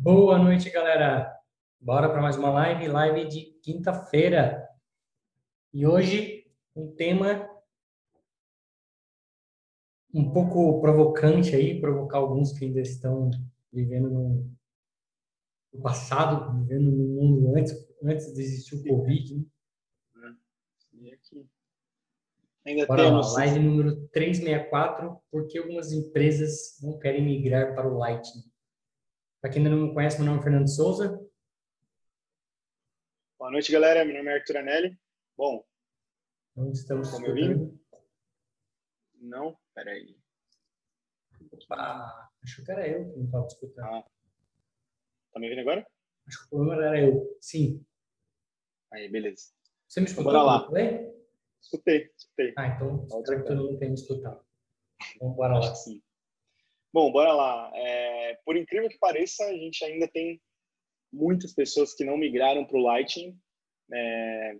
Boa noite, galera. Bora para mais uma live, live de quinta-feira. E hoje um tema um pouco provocante aí, provocar alguns que ainda estão vivendo no, no passado, vivendo no mundo antes, antes de existir o Covid. Né? Ainda Bora temos... lá, live número 364, porque algumas empresas não querem migrar para o Lightning. Para quem ainda não me conhece, meu nome é Fernando Souza. Boa noite, galera. Meu nome é Arthur Anelli. Bom, onde estamos Como eu vim? Não, peraí. Opa, acho que era eu que não estava escutando. Ah. Tá me ouvindo agora? Acho que o problema era eu. Sim. Aí, beleza. Você me escutou? Bora lá. Escutei, escutei. Ah, então espero que todo mundo tenha me escutado. Então, bora lá. Sim. Bom, bora lá. É, por incrível que pareça, a gente ainda tem muitas pessoas que não migraram para o Lightning. É,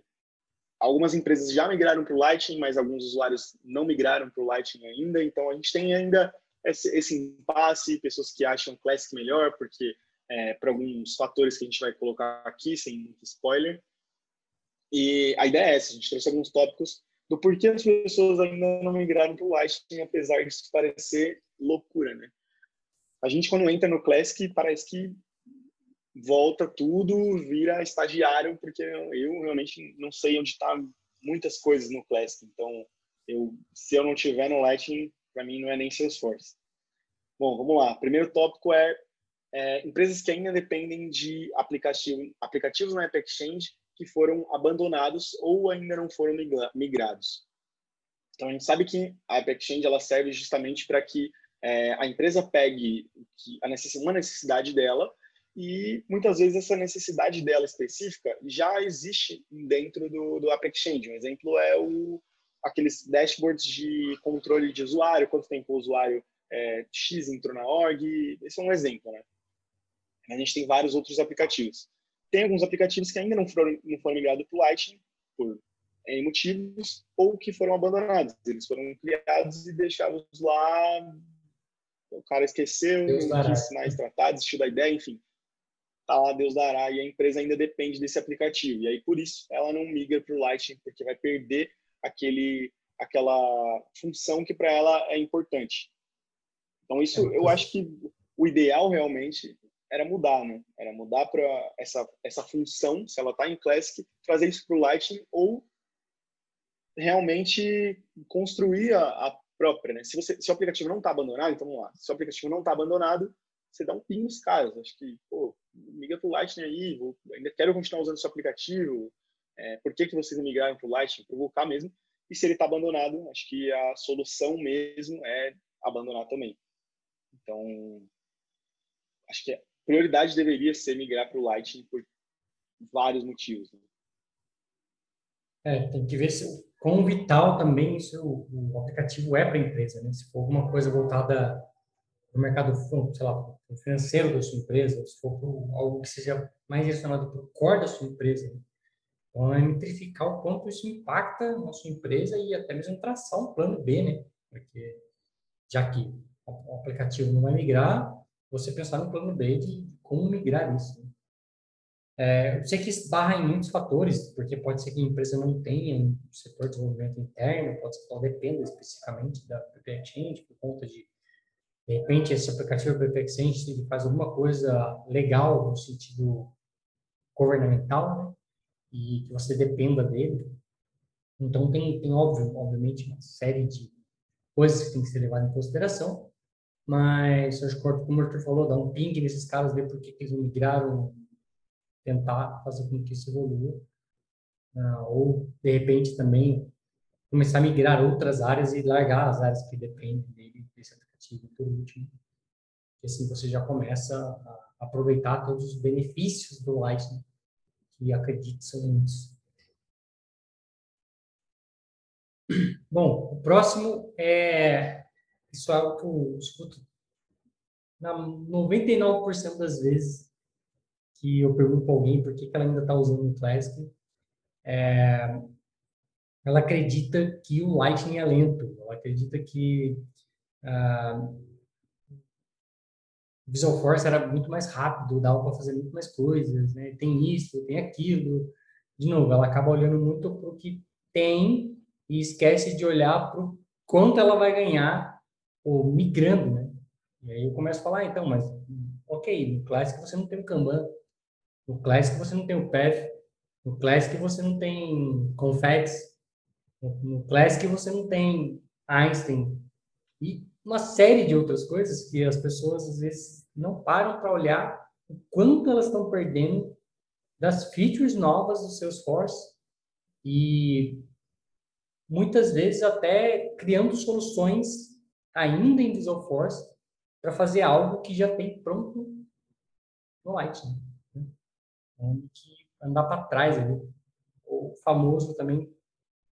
algumas empresas já migraram para o Lightning, mas alguns usuários não migraram para o Lightning ainda. Então, a gente tem ainda esse, esse impasse, pessoas que acham Classic melhor, porque é, alguns fatores que a gente vai colocar aqui, sem muito spoiler. E a ideia é essa, a gente trouxe alguns tópicos do porquê as pessoas ainda não migraram para o Lightning, apesar disso parecer loucura, né? A gente, quando entra no Classic, parece que volta tudo, vira estagiário, porque eu realmente não sei onde está muitas coisas no Classic. Então, eu, se eu não tiver no Lightning, para mim não é nem Salesforce. Bom, vamos lá. Primeiro tópico é, é empresas que ainda dependem de aplicativo, aplicativos na App Exchange que foram abandonados ou ainda não foram migrados. Então, a gente sabe que a App Exchange ela serve justamente para que é, a empresa pegue a necess, uma necessidade dela e muitas vezes essa necessidade dela específica já existe dentro do, do App Exchange. Um exemplo é o, aqueles dashboards de controle de usuário, quanto tempo o usuário é, X entrou na org, esse é um exemplo, né? A gente tem vários outros aplicativos. Tem alguns aplicativos que ainda não foram, não foram migrados para o Lightning, por em motivos, ou que foram abandonados. Eles foram criados e deixados lá o cara esqueceu, Deus não quis mais tratar, desistiu da ideia, enfim. Tá lá, Deus dará, e a empresa ainda depende desse aplicativo. E aí, por isso, ela não migra para o Lightning, porque vai perder aquele, aquela função que para ela é importante. Então, isso é, eu acho que o ideal realmente era mudar, né? Era mudar para essa, essa função, se ela está em Classic, trazer isso para o Lightning ou realmente construir a, a própria, né? Se, você, se o aplicativo não está abandonado, então vamos lá. Se o aplicativo não está abandonado, você dá um ping nos caras. Acho que, pô, migra para o Lightning aí, vou, ainda quero continuar usando seu aplicativo. É, por que, que vocês migraram para o Lightning? Provocar mesmo. E se ele está abandonado, acho que a solução mesmo é abandonar também. Então, acho que a prioridade deveria ser migrar para o Lightning por vários motivos. Né? É, tem que ver se quão vital também isso, o, aplicativo é para a empresa, né? Se for alguma coisa voltada para o mercado, sei lá, financeiro da sua empresa, se for algo que seja mais direcionado para o core da sua empresa, né? então é metrificar o quanto isso impacta na sua empresa e até mesmo traçar um plano B, né? Porque já que o aplicativo não vai migrar, você pensar no plano B de como migrar isso. Né? É, eu sei que esbarra em muitos fatores, porque pode ser que a empresa não tenha um setor de desenvolvimento interno, pode ser que ela dependa especificamente da PP Exchange, por conta de, de repente, esse aplicativo PP Exchange faz alguma coisa legal no sentido governamental, né? e que você dependa dele. Então, tem, tem óbvio, obviamente, uma série de coisas que tem que ser levadas em consideração, mas acho que, como o Arthur falou, dá um ping nesses caras, ver por que eles migraram tentar fazer com que isso evolua. Uh, ou, de repente, também começar a migrar outras áreas e largar as áreas que dependem dele, desse aplicativo por último. Porque assim você já começa a aproveitar todos os benefícios do Lightning, que acredito são muitos. Bom, o próximo é isso é algo que eu escuto na 99% das vezes que eu pergunto para alguém por que, que ela ainda está usando o Classic, é, ela acredita que o Lightning é lento, ela acredita que ah, Visual Force era muito mais rápido, dava para fazer muito mais coisas, né? Tem isso, tem aquilo. De novo, ela acaba olhando muito para o que tem e esquece de olhar para o quanto ela vai ganhar ou migrando, né? E aí eu começo a falar, ah, então, mas ok, no Classic você não tem o Kanban, no Classic você não tem o Path, no Classic você não tem Confex, no Classic você não tem Einstein e uma série de outras coisas que as pessoas às vezes não param para olhar o quanto elas estão perdendo das features novas do Salesforce e muitas vezes até criando soluções ainda em Visual Force para fazer algo que já tem pronto no Lightning. Né? que andar para trás ali. O famoso também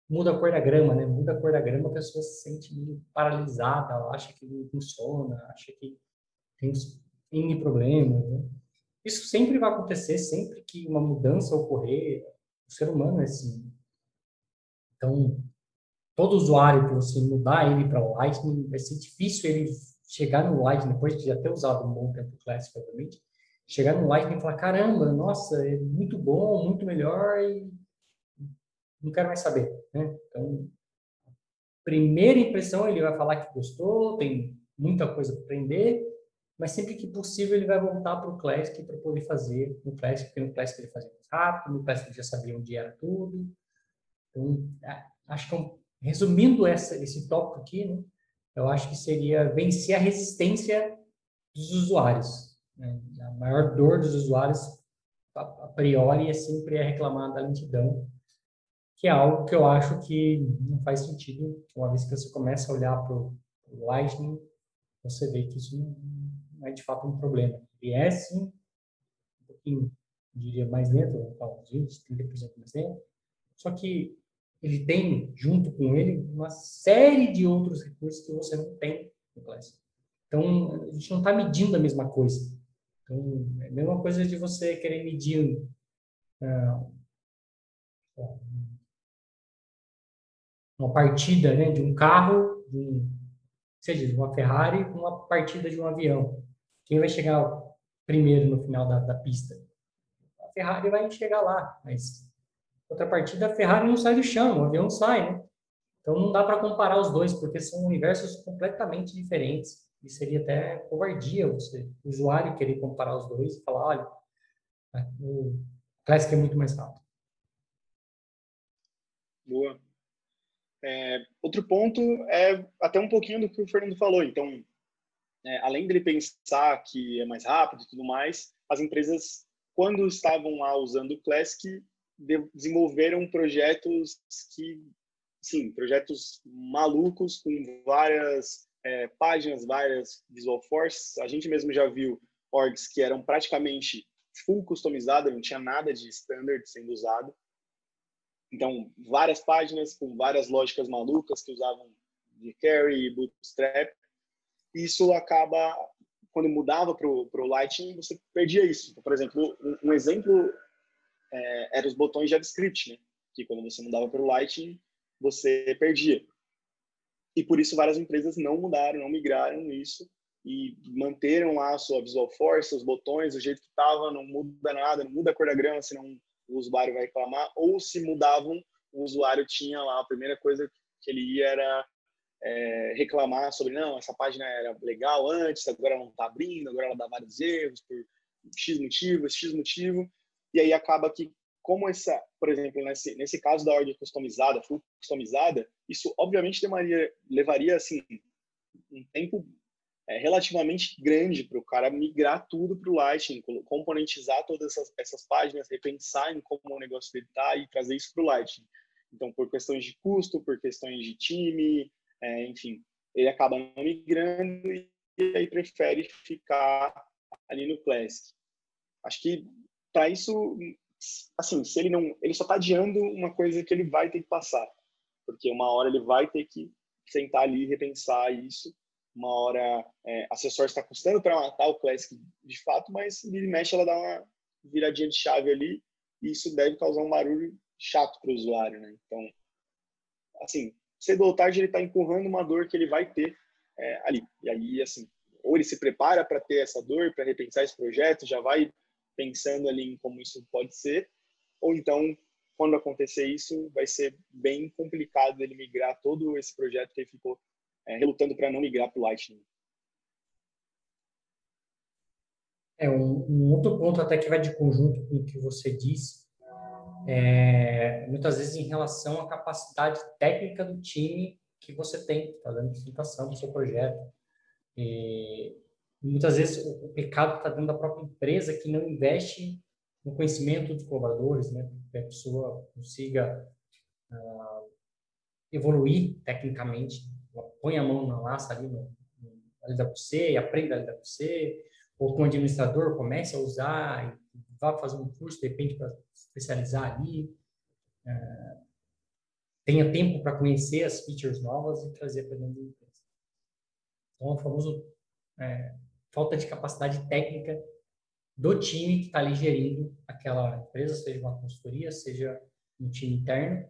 muda a cor da grama, né? Muda a cor da grama, a pessoa se sente meio paralisada, acha que não funciona, acha que tem N problemas, né? Isso sempre vai acontecer, sempre que uma mudança ocorrer, o ser humano é assim. Então, todo usuário que você mudar ele para Lightning, vai ser difícil ele chegar no Lightning, depois de já ter usado um bom tempo Classic, obviamente, chegar no Lightning e falar, caramba, nossa, é muito bom, muito melhor e não quero mais saber, né? Então, primeira impressão ele vai falar que gostou, tem muita coisa para aprender, mas sempre que possível ele vai voltar para o Classic para poder fazer no Classic, porque no Classic ele fazia mais rápido, no Classic ele já sabia onde era tudo. Então, acho que é resumindo essa, esse tópico aqui, né, eu acho que seria vencer a resistência dos usuários. Né? A maior dor dos usuários, a, a priori, é sempre reclamar da lentidão que é algo que eu acho que não faz sentido. Uma vez que você começa a olhar para o Lightning, você vê que isso não é de fato um problema. Ele é sim um pouquinho, diria, mais lento, uns 20, 30% mais lento, só que ele tem, junto com ele, uma série de outros recursos que você não tem no Classic. Então, a gente não está medindo a mesma coisa. Então, é a mesma coisa de você querer medir uh, uma partida né, de um carro, de seja de uma Ferrari, com uma partida de um avião. Quem vai chegar primeiro no final da, da pista? A Ferrari vai chegar lá, mas outra partida a Ferrari não sai do chão, o avião sai, né? Então não dá para comparar os dois, porque são universos completamente diferentes. E seria até covardia você, o usuário, querer comparar os dois e falar, olha, o Classic é muito mais rápido. Boa. É, outro ponto é até um pouquinho do que o Fernando falou. Então, é, além dele pensar que é mais rápido e tudo mais, as empresas, quando estavam lá usando o Classic, desenvolveram projetos que, sim, projetos malucos com várias é, páginas, várias Visual Force. A gente mesmo já viu orgs que eram praticamente full customizadas, não tinha nada de standard sendo usado. Então, várias páginas com várias lógicas malucas que usavam de carry e bootstrap. Isso acaba, quando mudava para o Lightning, você perdia isso. Então, por exemplo, um, um exemplo é, era os botões JavaScript, né? que quando você mudava para o Lightning, você perdia. E por isso várias empresas não mudaram, não migraram isso e manteram lá a sua Visual Force, os botões, do jeito que estava, não muda nada, não muda a cor da grama, senão o usuário vai reclamar, ou se mudavam, o usuário tinha lá, a primeira coisa que ele ia era é, reclamar sobre, não, essa página era legal antes, agora ela não está abrindo, agora ela dá vários erros por X motivo, X motivo, e aí acaba que, como essa, por exemplo, nesse, nesse caso da ordem customizada, full customizada, isso obviamente levaria, levaria assim, um tempo é, relativamente grande para o cara migrar tudo para o Lightning, componentizar todas essas, essas, páginas, repensar em como o negócio dele está e trazer isso para o Lightning. Então, por questões de custo, por questões de time, é, enfim, ele acaba não migrando e aí prefere ficar ali no Classic. Acho que para isso, assim, se ele não, ele só está adiando uma coisa que ele vai ter que passar, porque uma hora ele vai ter que sentar ali e repensar isso uma hora é, a Salesforce está custando para matar o Classic de fato, mas ele mexe, ela dá uma viradinha de chave ali e isso deve causar um barulho chato para o usuário, né? Então, assim, cedo ou tarde ele está empurrando uma dor que ele vai ter é, ali. E aí, assim, ou ele se prepara para ter essa dor, para repensar esse projeto, já vai pensando ali em como isso pode ser, ou então, quando acontecer isso, vai ser bem complicado ele migrar todo esse projeto que ele ficou é, relutando para não migrar para o Lightning. É, um, um, outro ponto até que vai de conjunto com o que você disse, é, muitas vezes em relação à capacidade técnica do time que você tem, está dando apresentação do seu projeto. E muitas vezes o, pecado está dentro da própria empresa que não investe no conhecimento dos colaboradores, né? Que a pessoa consiga uh, evoluir tecnicamente, põe a mão na laça ali no, no LWC e aprenda LWC, ou com o administrador comece a usar vá fazer um curso, de repente, para especializar ali. Uh, tenha tempo para conhecer as features novas e trazer para dentro da empresa. Então, o famoso é, falta de capacidade técnica do time que está ali gerindo aquela empresa, seja uma consultoria, seja um time interno.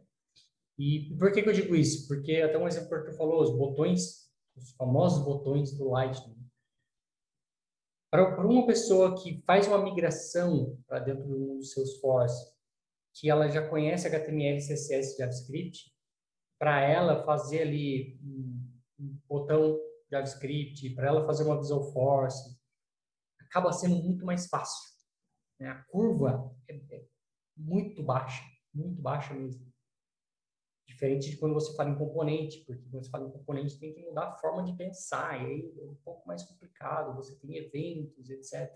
E por que, que eu digo isso? Porque até um exemplo que Arthur falou, os botões, os famosos botões do Lightning, para uma pessoa que faz uma migração para dentro do Salesforce, que ela já conhece HTML, CSS, JavaScript, para ela fazer ali um botão JavaScript, para ela fazer uma Visual Force, acaba sendo muito mais fácil. Né? A curva é, é muito baixa, muito baixa mesmo. Diferente de quando você fala em componente, porque quando você fala em componente tem que mudar a forma de pensar, e aí é um pouco mais complicado, você tem eventos, etc.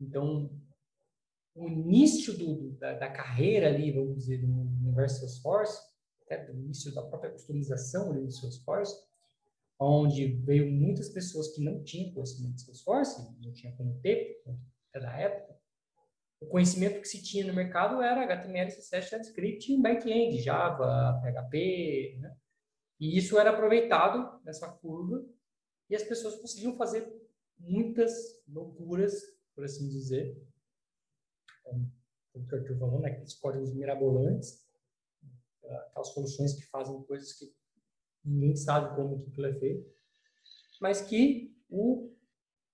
Então, o início do, da, da, carreira ali, vamos dizer, no universo Salesforce, até do início da própria customização ali do Salesforce, onde veio muitas pessoas que não tinham conhecimento de Salesforce, não tinha como ter, da época, o conhecimento que se tinha no mercado era HTML, CSS, JavaScript, back-end, Java, PHP, né? E isso era aproveitado nessa curva e as pessoas conseguiam fazer muitas loucuras, por assim dizer. O que eu né? aqueles códigos mirabolantes, aquelas soluções que fazem coisas que ninguém sabe como que aquilo é feito, mas que o,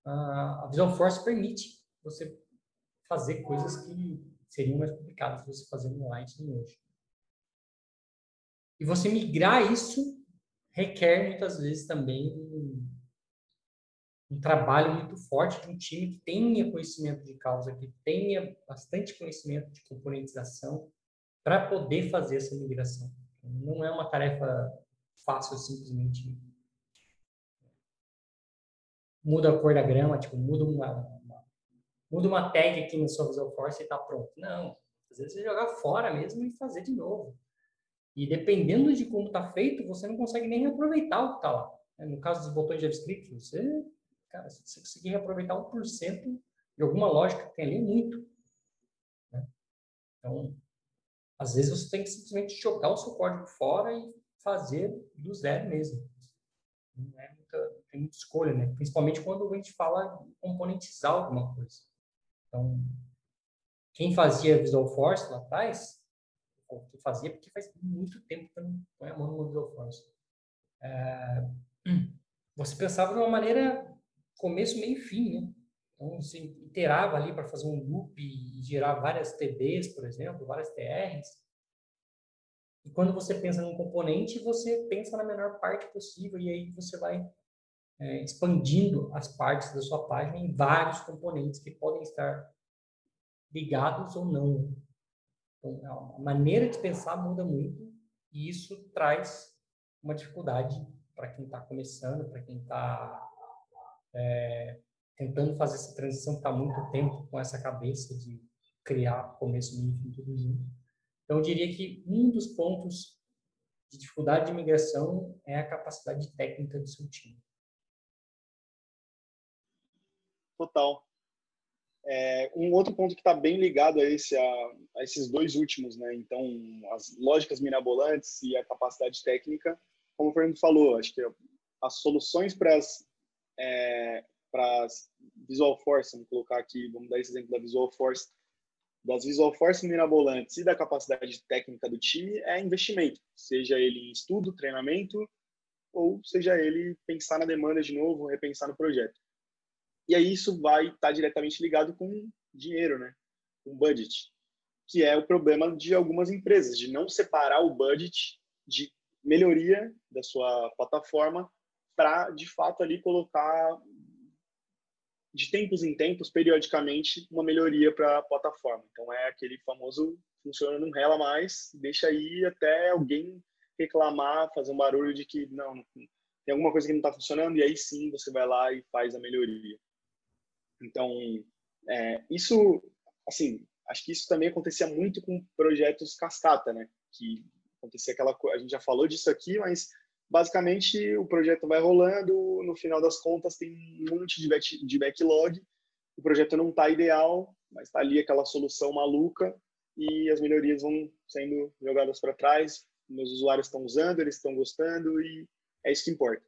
a Visual Force permite você fazer coisas que seriam mais complicadas você fazer no Lightning hoje. E você migrar isso requer muitas vezes também um, trabalho muito forte de um time que tenha conhecimento de causa, que tenha bastante conhecimento de componentização para poder fazer essa migração. Não é uma tarefa fácil simplesmente muda a cor da grama, tipo, muda uma, muda uma tag aqui no seu Visual Force e está pronto. Não, às vezes você jogar fora mesmo e fazer de novo. E dependendo de como está feito, você não consegue nem reaproveitar o que está lá. No caso dos botões de JavaScript, você, cara, se você conseguir reaproveitar 1% de alguma lógica que tem ali, é muito. Né? Então, às vezes você tem que simplesmente jogar o seu código fora e fazer do zero mesmo. Não é muita, tem muita escolha, né? Principalmente quando a gente fala em componentizar alguma coisa. Então, quem fazia Visual Force lá atrás, que fazia porque faz muito tempo que eu não põe a mão no Visual Force. É, você pensava de uma maneira começo, meio e fim, né? Então, você iterava ali para fazer um loop e gerar várias TBs, por exemplo, várias TRs. E quando você pensa num componente, você pensa na menor parte possível e aí você vai é, expandindo as partes da sua página em vários componentes que podem estar ligados ou não. Então, a maneira de pensar muda muito e isso traz uma dificuldade para quem está começando, para quem está é, tentando fazer essa transição, está muito tempo com essa cabeça de criar começo, meio e fim tudo junto. Então, eu diria que um dos pontos de dificuldade de migração é a capacidade técnica do seu time. Total. É, um outro ponto que está bem ligado a, esse, a, a, esses dois últimos, né? Então, as lógicas mirabolantes e a capacidade técnica, como o Fernando falou, acho que as soluções para as é, Visual Force, vamos colocar aqui, vamos dar esse exemplo da Visual Force, das Visual Force mirabolantes e da capacidade técnica do time é investimento, seja ele em estudo, treinamento ou seja ele pensar na demanda de novo, repensar no projeto. E aí isso vai estar diretamente ligado com dinheiro, né? Com budget, que é o problema de algumas empresas, de não separar o budget de melhoria da sua plataforma para, de fato, ali colocar de tempos em tempos, periodicamente, uma melhoria para a plataforma. Então, é aquele famoso funciona, não rela mais, deixa aí até alguém reclamar, fazer um barulho de que não, tem alguma coisa que não está funcionando, e aí sim você vai lá e faz a melhoria. Então, é, isso, assim, acho que isso também acontecia muito com projetos cascata, né? Que acontecia aquela coisa, a gente já falou disso aqui, mas basicamente o projeto vai rolando, no final das contas tem um monte de, back, de backlog, o projeto não está ideal, mas está ali aquela solução maluca e as melhorias vão sendo jogadas para trás, meus usuários estão usando, eles estão gostando e é isso que importa.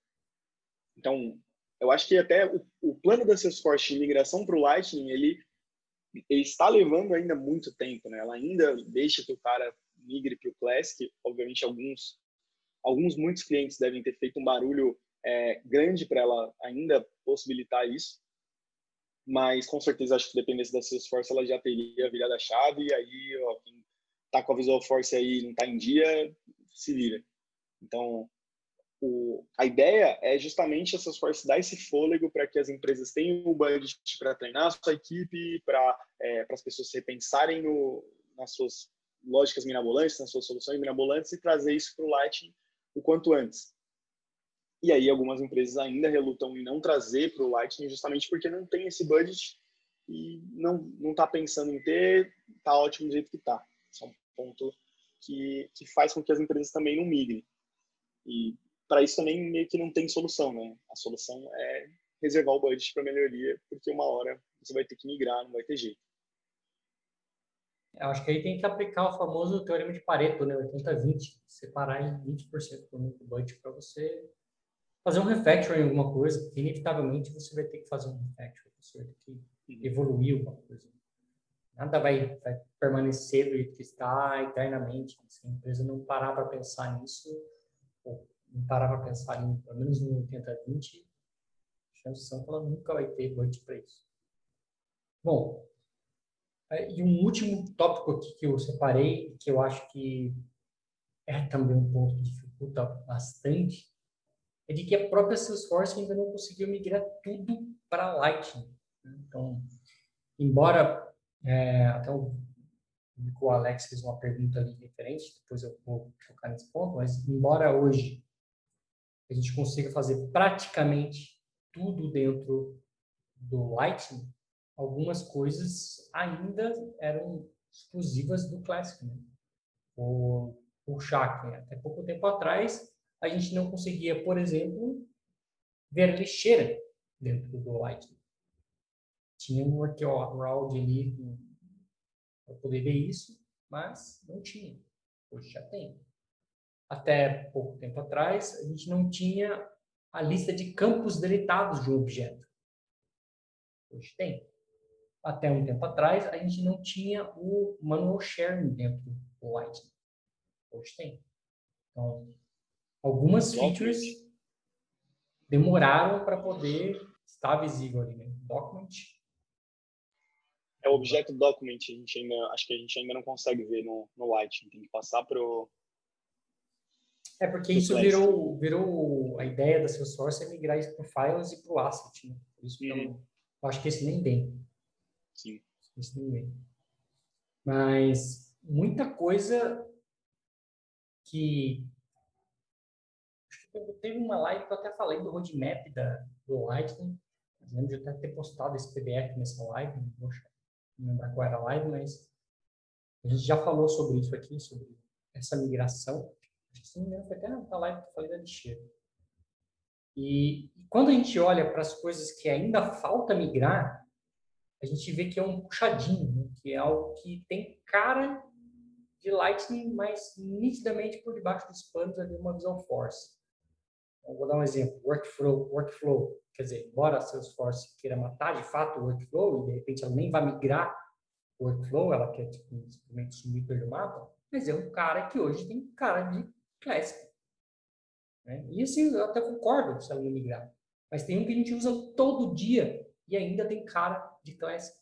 Então, eu acho que até o, o plano da Salesforce de migração para o Lightning, ele, ele está levando ainda muito tempo, né? Ela ainda deixa que o cara migre para o Classic. Obviamente, alguns, alguns, muitos clientes devem ter feito um barulho é, grande para ela ainda possibilitar isso. Mas, com certeza, acho que dependesse da Salesforce, ela já teria virado a chave. E aí, ó, quem tá com a Visual Force aí não tá em dia, se vira. Então, o, a ideia é justamente a Salesforce dar esse fôlego para que as empresas tenham o budget para treinar a sua equipe, para é, as pessoas repensarem no, nas suas lógicas mirabolantes, nas suas soluções mirabolantes e trazer isso para o Lightning o quanto antes. E aí algumas empresas ainda relutam em não trazer para o Lightning justamente porque não tem esse budget e não não está pensando em ter, está ótimo do jeito que está. Esse é um ponto que, que faz com que as empresas também não migrem. E para isso também meio que não tem solução, né? A solução é reservar o budget para melhoria, porque uma hora você vai ter que migrar, não vai ter jeito. Eu acho que aí tem que aplicar o famoso teorema de Pareto, né? 80-20, separar em 20% do budget para você fazer um refactoring em alguma coisa, porque inevitavelmente você vai ter que fazer um refactoring, você vai ter que uhum. evoluir alguma coisa. Nada vai, vai permanecer do jeito que está eternamente. Se a empresa não parar para pensar nisso, ou não parar para pensar em, pelo menos no 80-20, chances são que ela nunca vai ter budget para isso. Bom, e um último tópico aqui que eu separei, que eu acho que é também um ponto que dificulta bastante, é de que a própria Salesforce ainda não conseguiu migrar tudo para Lightning. Então, embora é, até o, o Alex fez uma pergunta ali diferente, depois eu vou focar nesse ponto, mas embora hoje a gente consiga fazer praticamente tudo dentro do Lightning, algumas coisas ainda eram exclusivas do Classic. Né? O, o Shaq, até pouco tempo atrás, a gente não conseguia, por exemplo, ver lixeira dentro do Lightning. Tinha um workaround ali para poder ver isso, mas não tinha. Hoje já tem. Até pouco tempo atrás, a gente não tinha a lista de campos deletados de um objeto. Hoje tem até um tempo atrás, a gente não tinha o manual sharing dentro do Lightning. Hoje tem. Então, algumas features demoraram para poder estar visível ali, né? Document. É o objeto document, a gente ainda, acho que a gente ainda não consegue ver no, no Lightning, tem que passar para o é porque isso virou, virou a ideia da Salesforce é migrar isso para files e para o asset. Né? Por isso que uhum. eu, eu acho que esse nem tem. Sim. Mas muita coisa que teve uma live que eu até falei do roadmap da, do Lightning. Eu lembro de até ter postado esse PDF nessa live, não vou qual era a live, mas a gente já falou sobre isso aqui, sobre essa migração. Acho que se não me engano foi até na live que eu falei da lixeira. E quando a gente olha para as coisas que ainda falta migrar, a gente vê que é um puxadinho, né? que é algo que tem cara de Lightning, mas nitidamente por debaixo dos panos ali uma Visual Force. Vou dar um exemplo, workflow, workflow, quer dizer, embora a Salesforce queira matar de fato o workflow e de repente ela nem vai migrar o workflow, ela quer tipo, simplesmente sumir pelo mapa, mas é um cara que hoje tem cara de Classic. Né? E assim, eu até concordo se ela não migrar. Mas tem um que a gente usa todo dia e ainda tem cara de Classic,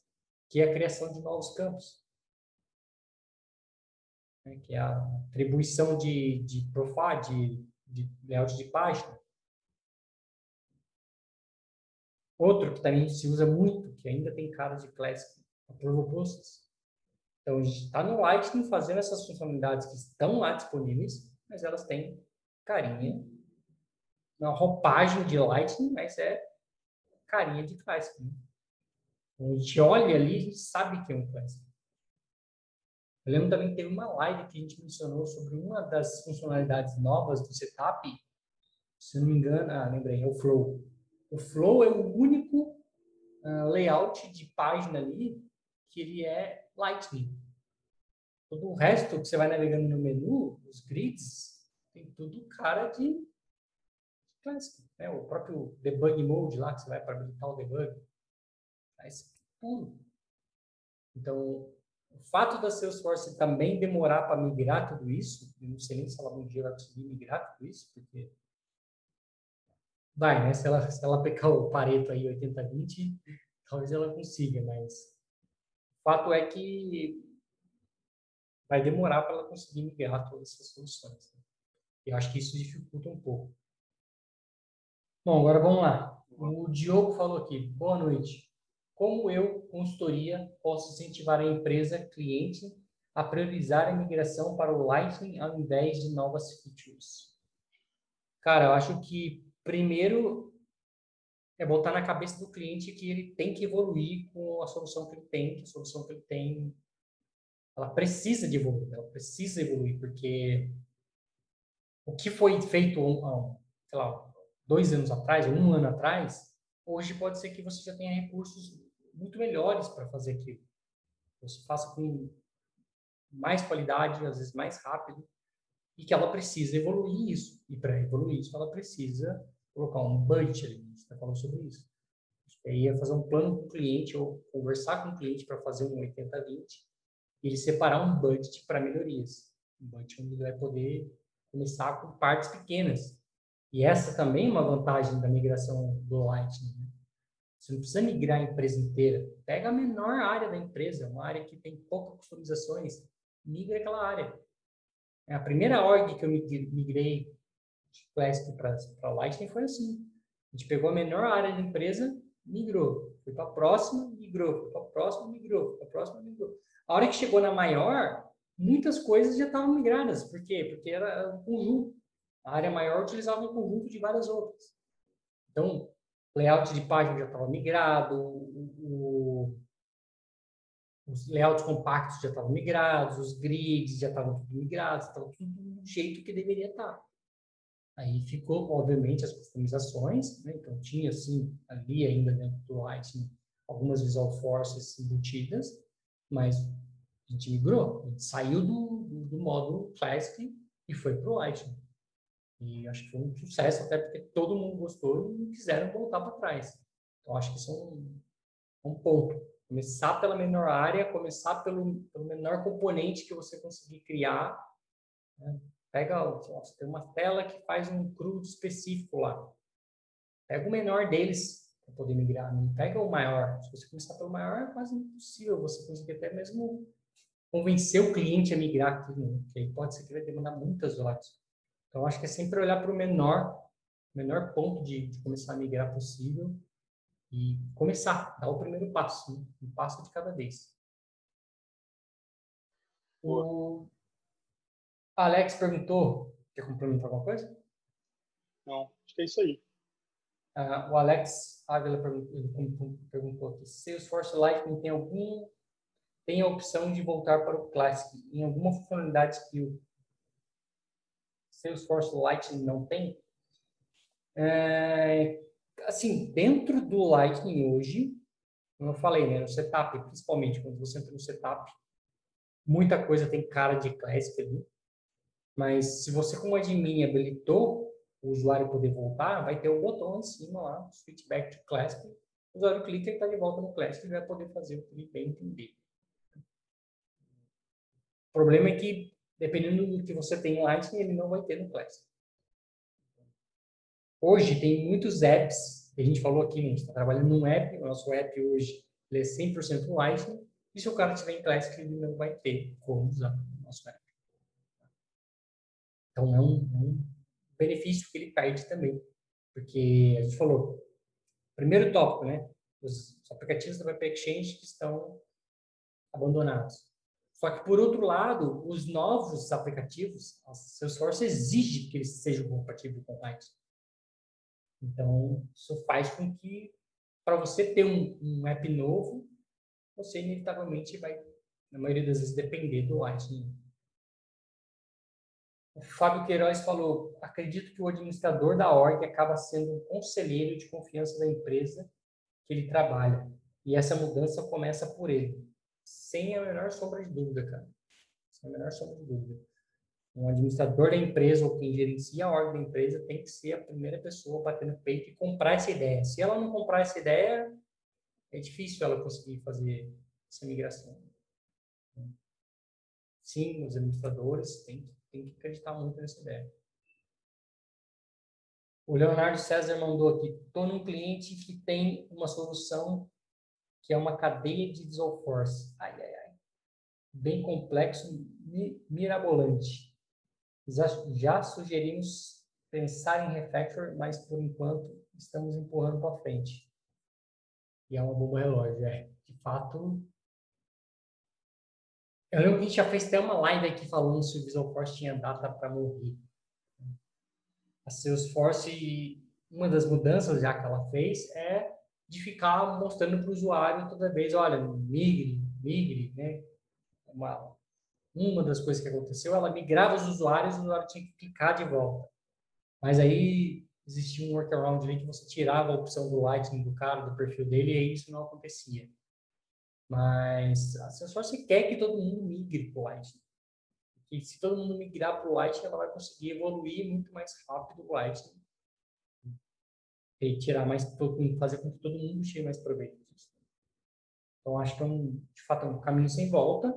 que é a criação de novos campos. Né? Que é a atribuição de, de profile, de, de layout de página. Outro que também se usa muito, que ainda tem cara de Classic, Approval Process. Então, a gente está no Lightning fazendo essas funcionalidades que estão lá disponíveis, mas elas têm carinha, uma roupagem de Lightning, mas é carinha de Classic. Né? A gente olha ali, a gente sabe que é um Classic. Eu lembro também que teve uma live que a gente mencionou sobre uma das funcionalidades novas do setup, se não me engano, ah, lembrei, é o Flow. O Flow é o único uh, layout de página ali que ele é Lightning. Todo o resto que você vai navegando no menu, os grids, tem tudo cara de Classic. Né? O próprio debug mode lá, que você vai para habilitar o debug. Faz puro. Então, o fato da Salesforce também demorar para migrar tudo isso, eu não sei nem se ela um dia vai conseguir migrar tudo isso, porque vai, né? Se ela, se ela pegar o Pareto aí 80-20, talvez ela consiga, mas o fato é que vai demorar para ela conseguir migrar todas essas soluções. Né? Eu acho que isso dificulta um pouco. Bom, agora vamos lá. O Diogo falou aqui. Boa noite. Como eu, consultoria, posso incentivar a empresa cliente a priorizar a migração para o Lightning ao invés de novas features? Cara, eu acho que primeiro é botar na cabeça do cliente que ele tem que evoluir com a solução que ele tem, que a solução que ele tem, ela precisa de evoluir, ela precisa evoluir, porque o que foi feito, sei lá, dois anos atrás, ou um ano atrás, hoje pode ser que você já tenha recursos muito melhores para fazer aquilo. Você faça com mais qualidade, às vezes mais rápido, e que ela precisa evoluir isso. E para evoluir isso, ela precisa colocar um budget ali. Você está falando sobre isso. Você ia fazer um plano com o cliente ou conversar com o cliente para fazer um 80-20 e ele separar um budget para melhorias. Um budget onde ele vai poder começar com partes pequenas. E essa também é uma vantagem da migração do Lightning. Né? Você não precisa migrar a empresa inteira. Pega a menor área da empresa, uma área que tem poucas customizações, migra aquela área. É a primeira org que eu migrei de Classic para Lightning foi assim. A gente pegou a menor área da empresa, migrou. Foi para a próxima, migrou. Foi para a próxima, migrou. Foi para a próxima, migrou. A hora que chegou na maior, muitas coisas já estavam migradas. Por quê? Porque era um conjunto. A área maior utilizava um conjunto de várias outras. Então, layout de página já estava migrado, o, o, os layouts compactos já estavam migrados, os grids já estavam tudo migrados, estava tudo do jeito que deveria estar. Aí ficou, obviamente, as customizações, né? então tinha, assim, ali ainda dentro do Lightning, algumas Visual Forces embutidas, mas a gente migrou, a gente saiu do, do, do módulo Classic e foi para o Lightning. E acho que foi um sucesso, até porque todo mundo gostou e quiseram voltar para trás. Então, acho que isso é um, um ponto. Começar pela menor área, começar pelo, pelo menor componente que você conseguir criar. Né? Pega, você tem uma tela que faz um CRUD específico lá. Pega o menor deles para poder migrar. Não pega o maior. Se você começar pelo maior, é quase impossível você conseguir até mesmo convencer o cliente a migrar aqui, né? que aí pode ser que vai demandar muitas horas. Então, acho que é sempre olhar para o menor, menor ponto de, de, começar a migrar possível e começar, dar o primeiro passo, né? um passo de cada vez. O Alex perguntou, quer complementar alguma coisa? Não, acho que é isso aí. Uh, o Alex Ávila perguntou, perguntou aqui, Salesforce Lightning tem algum tem a opção de voltar para o Classic em alguma funcionalidade skill Salesforce Lightning não tem. É, assim, dentro do Lightning hoje, como eu falei, né, no setup, principalmente quando você entra no setup, muita coisa tem cara de Classic ali, mas se você como admin habilitou o usuário poder voltar, vai ter o um botão em cima lá, Switch Back to Classic, o usuário clica e está de volta no Classic e vai poder fazer o que ele bem entender. O problema é que dependendo do que você tem em Lightning, ele não vai ter no Classic. hoje tem muitos apps, a gente falou aqui, né, a gente está trabalhando num app, o nosso app hoje ele é 100% Lightning, e se o cara tiver em Classic, ele não vai ter como usar o nosso app. Então, é um, é um benefício que ele perde também. Porque a gente falou, primeiro tópico, né? Os aplicativos da Web Exchange que estão abandonados. Só que, por outro lado, os novos aplicativos, a Salesforce exige que eles sejam compatíveis com o Lightning. Então, isso faz com que, para você ter um, um, app novo, você inevitavelmente vai, na maioria das vezes, depender do Lightning. O Fábio Queiroz falou: acredito que o administrador da org acaba sendo um conselheiro de confiança da empresa que ele trabalha. E essa mudança começa por ele. Sem a menor sombra de dúvida, cara. Sem a menor sombra de dúvida. Um administrador da empresa ou quem gerencia a ordem da empresa tem que ser a primeira pessoa bater no peito e comprar essa ideia. Se ela não comprar essa ideia, é difícil ela conseguir fazer essa migração. Sim, os administradores têm que, têm que acreditar muito nessa ideia. O Leonardo César mandou aqui: estou num cliente que tem uma solução que é uma cadeia de Force. Ai, ai, ai. Bem complexo, mirabolante. Já, já sugerimos pensar em refactor, mas por enquanto estamos empurrando para frente. E é uma bomba relógio, é. De fato. Eu lembro que a gente já fez até uma live aqui falando se o Visual Force tinha data para morrer a Salesforce, uma das mudanças já que ela fez é de ficar mostrando para o usuário toda vez, olha, migre, migre, né? Uma, uma das coisas que aconteceu, ela migrava os usuários, o usuário tinha que clicar de volta. Mas aí existia um workaround ali que você tirava a opção do Lightning do cara, do perfil dele, e aí isso não acontecia. Mas a Salesforce quer que todo mundo migre para o Lightning que se todo mundo migrar para o Lightning, ela vai conseguir evoluir muito mais rápido o Lightning e tirar mais, fazer com que todo mundo tire mais proveito disso. Então, acho que é um, de fato, é um caminho sem volta.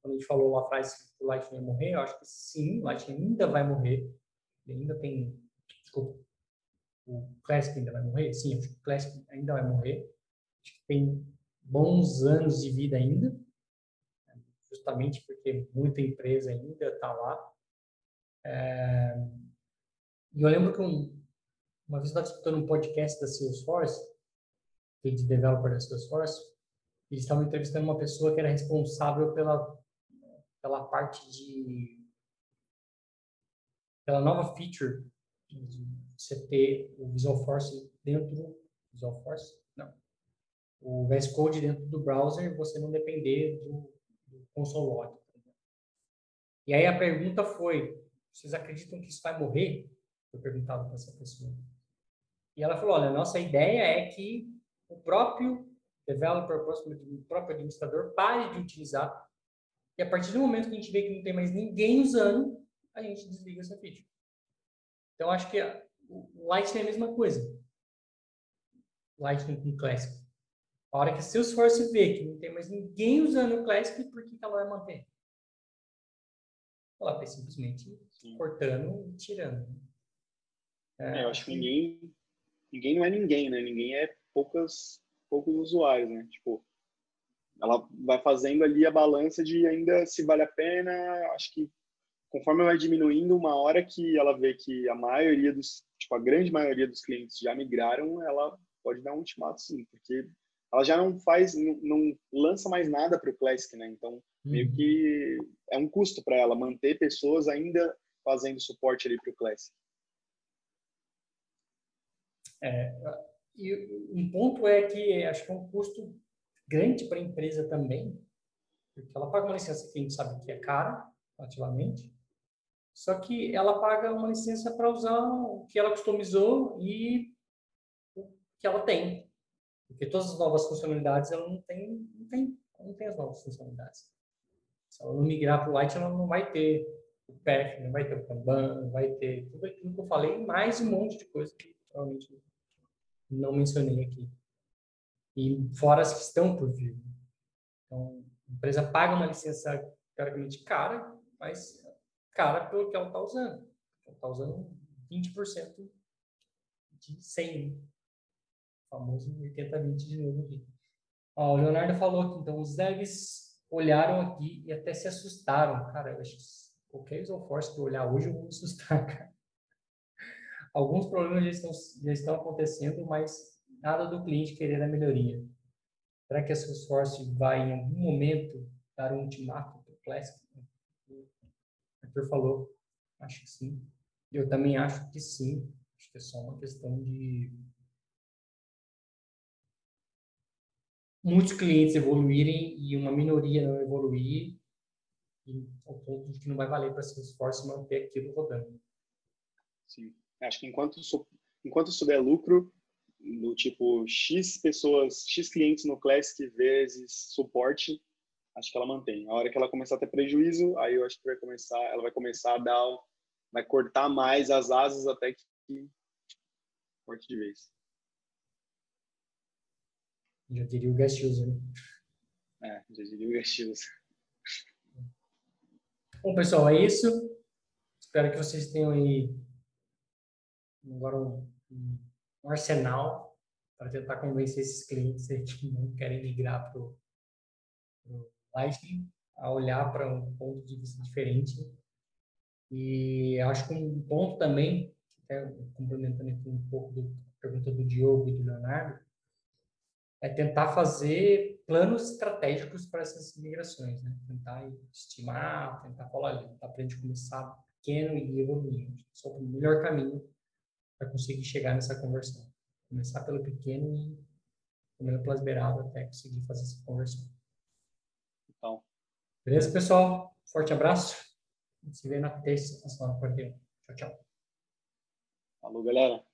Quando a gente falou a frase que o Lightning ia morrer, eu acho que sim, o Lightning ainda vai morrer. Ele ainda tem, desculpa, o Classic ainda vai morrer? Sim, acho que o Classic ainda vai morrer. Acho que tem bons anos de vida ainda justamente porque muita empresa ainda está lá. É... E eu lembro que um, uma vez eu estava escutando um podcast da Salesforce, de developer da Salesforce, e eles estavam entrevistando uma pessoa que era responsável pela, pela parte de pela nova feature de você ter o Visual Force dentro do Visual Force, não, o VS Code dentro do browser, você não depender do console E aí a pergunta foi: vocês acreditam que isso vai morrer? Foi perguntado para essa pessoa. E ela falou: olha, nossa ideia é que o próprio developer, o próprio administrador pare de utilizar e a partir do momento que a gente vê que não tem mais ninguém usando, a gente desliga essa feature. Então, acho que o Lightning é a mesma coisa. Lightning com Classic. A hora que o Salesforce vê que não tem mais ninguém usando o Classic, por que, que ela vai manter? Ela vai simplesmente Sim. cortando e tirando. É, é, eu acho que ninguém, ninguém não é ninguém, né? Ninguém é poucas, poucos usuários, né? Tipo, ela vai fazendo ali a balança de ainda se vale a pena. Acho que conforme vai diminuindo, uma hora que ela vê que a maioria dos, tipo, a grande maioria dos clientes já migraram, ela pode dar um ultimato sim, porque ela já não faz, não, não lança mais nada para o Classic, né? Então, uhum. meio que é um custo para ela manter pessoas ainda fazendo suporte ali para o Classic. É, e um ponto é que acho que é um custo grande para a empresa também, porque ela paga uma licença que a gente sabe que é cara, relativamente, só que ela paga uma licença para usar o que ela customizou e o que ela tem. Porque todas as novas funcionalidades, ela não tem, não tem, não tem as novas funcionalidades. Se ela não migrar para o Lite, ela não vai ter o path, não vai ter o Kanban, não vai ter tudo aquilo que eu falei, mais um monte de coisa que provavelmente não mencionei aqui. E fora as que estão por vir. Então, a empresa paga uma licença teoricamente cara, mas cara pelo que ela está usando. Ela está usando 20% de 100. O famoso 80-20 de novo aqui. Ó, o Leonardo falou que então os devs olharam aqui e até se assustaram. Cara, eu acho que qualquer Visual Force que eu olhar hoje eu vou me assustar, cara. Alguns problemas já estão, já estão acontecendo, mas nada do cliente querer a melhoria. Será que a Salesforce vai, em algum momento, dar um ultimato para o Classic? O Arthur falou, acho que sim. Eu também acho que sim. Acho que é só uma questão de muitos clientes evoluírem e uma minoria não evoluir, ao ponto de que não vai valer para Salesforce manter aquilo rodando. Sim. Acho que enquanto, enquanto isso der lucro, do tipo X pessoas, X clientes no Classic vezes suporte, acho que ela mantém. A hora que ela começar a ter prejuízo, aí eu acho que vai começar, ela vai começar a dar, vai cortar mais as asas até que corte de vez. Já diria o user. Né? É, já diria o user. Bom, pessoal, é isso. Espero que vocês tenham aí agora um, um arsenal para tentar convencer esses clientes que não querem migrar para o Lightning a olhar para um ponto de vista diferente. E acho que um ponto também, até complementando aqui um pouco da pergunta do Diogo e do Leonardo, é tentar fazer planos estratégicos para essas migrações, né? Tentar estimar, tentar falar ali, dá para a gente começar pequeno e evoluir. Só o melhor caminho para conseguir chegar nessa conversão. Começar pelo pequeno e comendo pelas beiradas até conseguir fazer essa conversão. Então. Beleza, pessoal? Forte abraço. A gente se vê na terça, na semana 41. Tchau, tchau. Falou, galera.